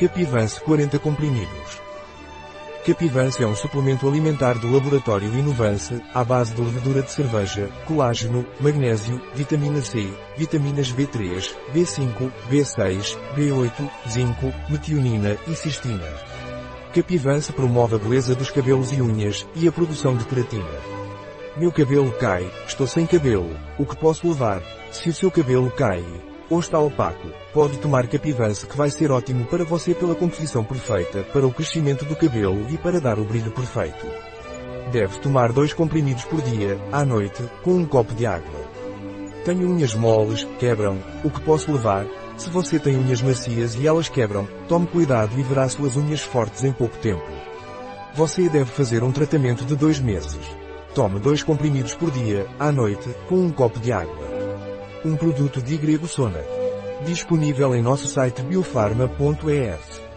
Capivance 40 comprimidos. Capivance é um suplemento alimentar do laboratório Inovance, à base de levedura de cerveja, colágeno, magnésio, vitamina C, vitaminas B3, B5, B6, B8, zinco, metionina e cistina. Capivance promove a beleza dos cabelos e unhas, e a produção de queratina. Meu cabelo cai, estou sem cabelo, o que posso levar? Se o seu cabelo cai, ou está opaco, pode tomar Capivance que vai ser ótimo para você pela composição perfeita, para o crescimento do cabelo e para dar o brilho perfeito. Deve tomar dois comprimidos por dia, à noite, com um copo de água. Tenho unhas moles, quebram, o que posso levar? Se você tem unhas macias e elas quebram, tome cuidado e verá suas unhas fortes em pouco tempo. Você deve fazer um tratamento de dois meses. Tome dois comprimidos por dia, à noite, com um copo de água. Um produto de Grego Sona. Disponível em nosso site biofarma.es.